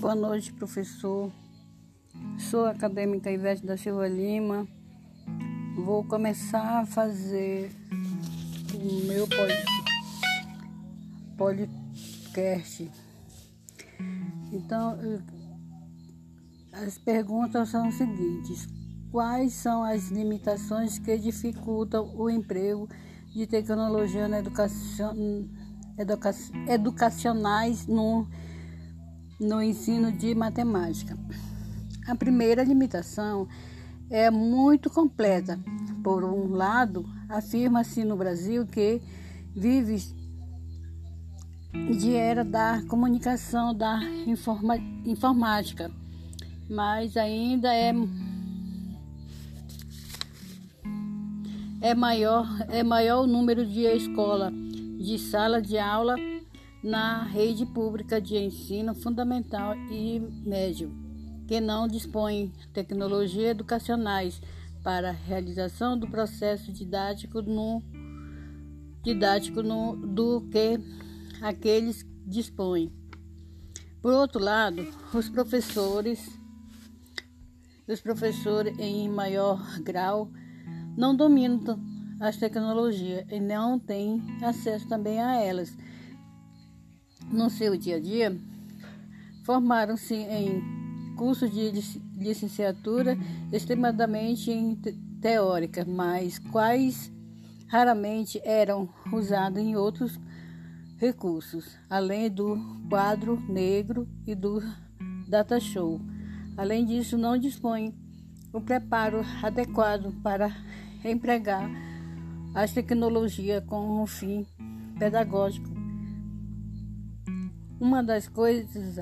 Boa noite, professor. Sou a acadêmica Ivete da Silva Lima. Vou começar a fazer o meu podcast. Então, as perguntas são as seguintes: Quais são as limitações que dificultam o emprego de tecnologia na educação, educa, educacionais no no ensino de matemática. A primeira limitação é muito completa. Por um lado, afirma-se no Brasil que vive de era da comunicação da informa, informática, mas ainda é é maior é maior o número de escola de sala de aula na rede pública de ensino fundamental e médio, que não dispõe tecnologias educacionais para a realização do processo didático no didático no, do que aqueles dispõem. Por outro lado, os professores os professores em maior grau não dominam as tecnologias e não têm acesso também a elas no seu dia a dia, formaram-se em cursos de licenciatura extremadamente teóricas, mas quais raramente eram usados em outros recursos, além do quadro negro e do data show. Além disso, não dispõe o preparo adequado para empregar as tecnologias com um fim pedagógico uma das coisas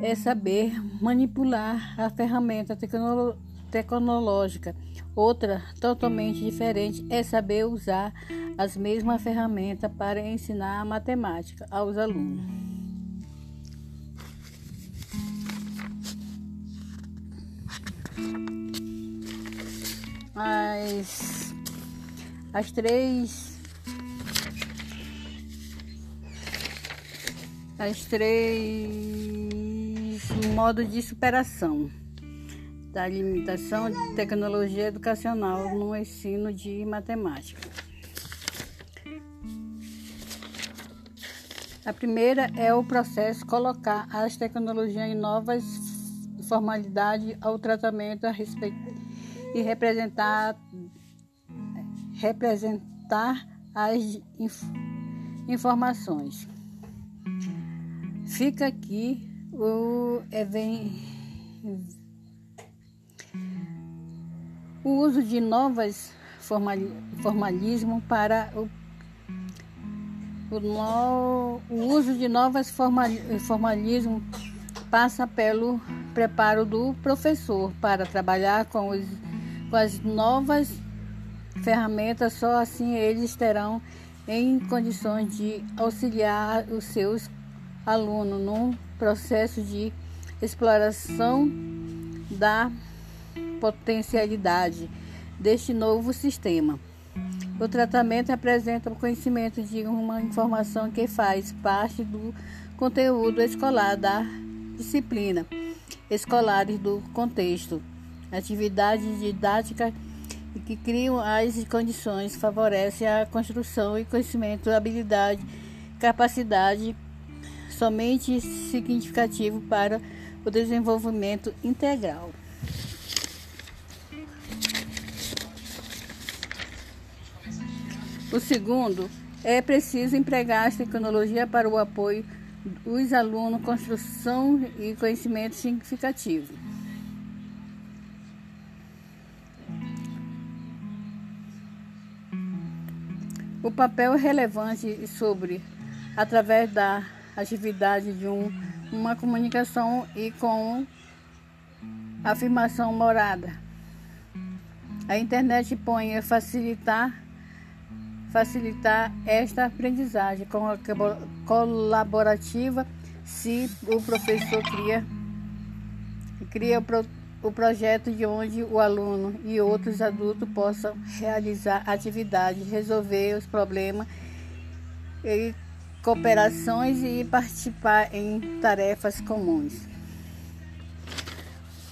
é saber manipular a ferramenta tecnolo tecnológica. Outra, totalmente diferente, é saber usar as mesmas ferramentas para ensinar a matemática aos alunos. As, as três as três modos de superação da limitação de tecnologia educacional no ensino de matemática. A primeira é o processo colocar as tecnologias em novas formalidades ao tratamento a respeito e representar representar as inf informações. Fica aqui o, o uso de novas formal, formalismo para o, o, no, o uso de novas formal, formalismo passa pelo preparo do professor para trabalhar com, os, com as novas ferramentas, só assim eles terão em condições de auxiliar os seus aluno num processo de exploração da potencialidade deste novo sistema. O tratamento apresenta o conhecimento de uma informação que faz parte do conteúdo escolar da disciplina escolares do contexto, atividades didáticas que criam as condições, favorecem a construção e conhecimento, habilidade, capacidade somente significativo para o desenvolvimento integral. O segundo é preciso empregar a tecnologia para o apoio dos alunos, construção e conhecimento significativo. O papel relevante sobre, através da atividade de um, uma comunicação e com afirmação morada. A internet põe a facilitar facilitar esta aprendizagem colaborativa se o professor cria cria o, pro, o projeto de onde o aluno e outros adultos possam realizar atividades, resolver os problemas e cooperações e participar em tarefas comuns.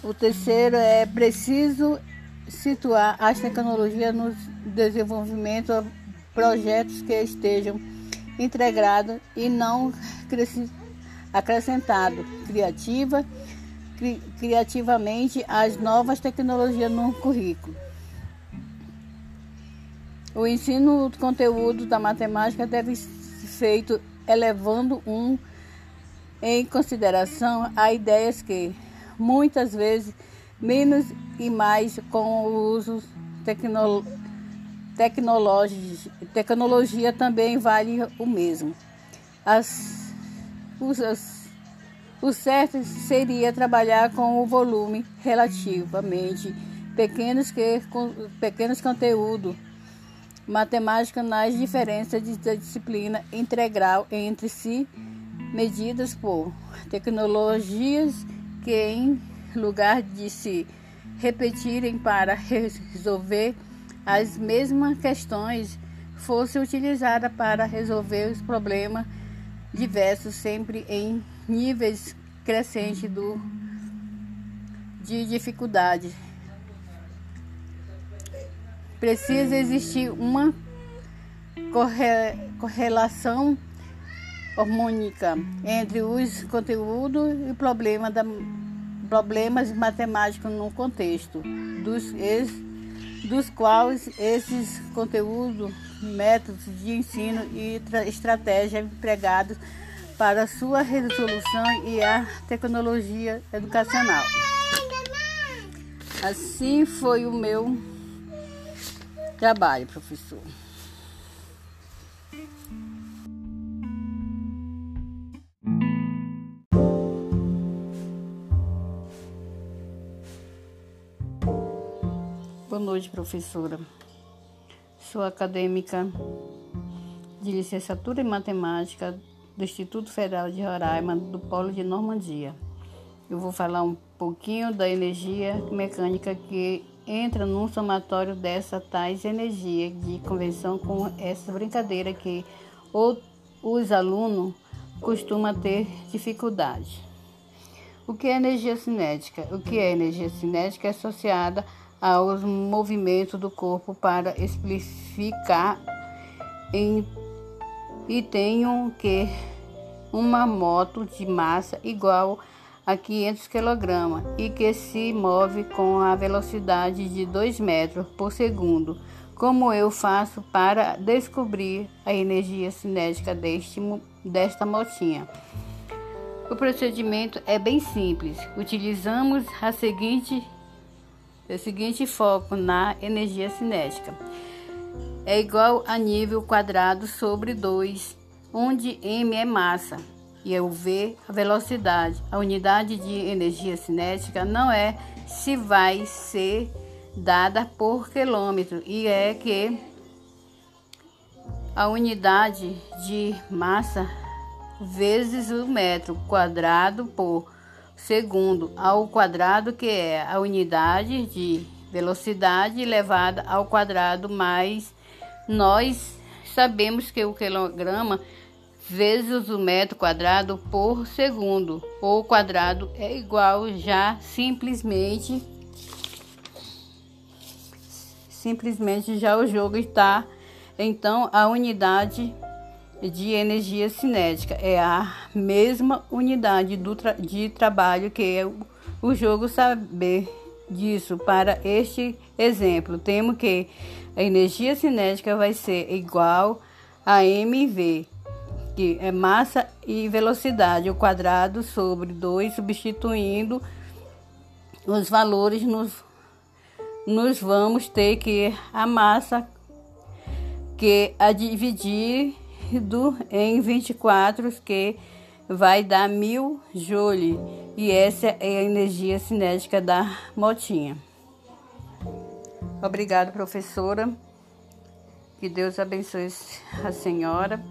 O terceiro é preciso situar as tecnologias no desenvolvimento de projetos que estejam integrados e não acrescentado criativa cri, criativamente as novas tecnologias no currículo. O ensino do conteúdo da matemática deve ser feito elevando um em consideração a ideias que muitas vezes menos e mais com o uso tecno. Tecnologia também vale o mesmo. As, as, o certo seria trabalhar com o volume relativamente pequenos que com, pequenos conteúdos matemática nas diferenças de disciplina integral entre si medidas por tecnologias que em lugar de se repetirem para resolver as mesmas questões fosse utilizada para resolver os problemas diversos sempre em níveis crescentes do, de dificuldade Precisa existir uma corre, correlação harmônica entre os conteúdos e problema da, problemas matemáticos no contexto, dos, dos quais esses conteúdos, métodos de ensino e estratégias empregados para sua resolução e a tecnologia educacional. Assim foi o meu Trabalho, professor. Boa noite, professora. Sou acadêmica de licenciatura em matemática do Instituto Federal de Roraima, do Polo de Normandia. Eu vou falar um pouquinho da energia mecânica que entra num somatório dessa tais energia de convenção com essa brincadeira que os alunos costumam ter dificuldade. O que é energia cinética? O que é energia cinética é associada aos movimentos do corpo para explicar em, e tenham que uma moto de massa igual a 500 kg e que se move com a velocidade de 2 metros por segundo. Como eu faço para descobrir a energia cinética deste, desta motinha? O procedimento é bem simples. Utilizamos a seguinte, o seguinte foco na energia cinética. É igual a nível quadrado sobre 2, onde m é massa e o V, a velocidade. A unidade de energia cinética não é se vai ser dada por quilômetro, e é que a unidade de massa vezes o metro quadrado por segundo ao quadrado, que é a unidade de velocidade elevada ao quadrado, mais nós sabemos que o quilograma vezes o metro quadrado por segundo. O quadrado é igual já simplesmente simplesmente já o jogo está então a unidade de energia cinética. É a mesma unidade do tra de trabalho que é o jogo saber disso. Para este exemplo temos que a energia cinética vai ser igual a mv que é massa e velocidade ao quadrado sobre 2, substituindo os valores, nos, nos vamos ter que a massa que a dividir do, em 24, que vai dar mil joule. E essa é a energia cinética da motinha. Obrigada, professora. Que Deus abençoe a senhora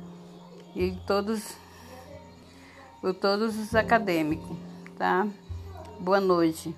e todos, todos os acadêmicos, tá? Boa noite.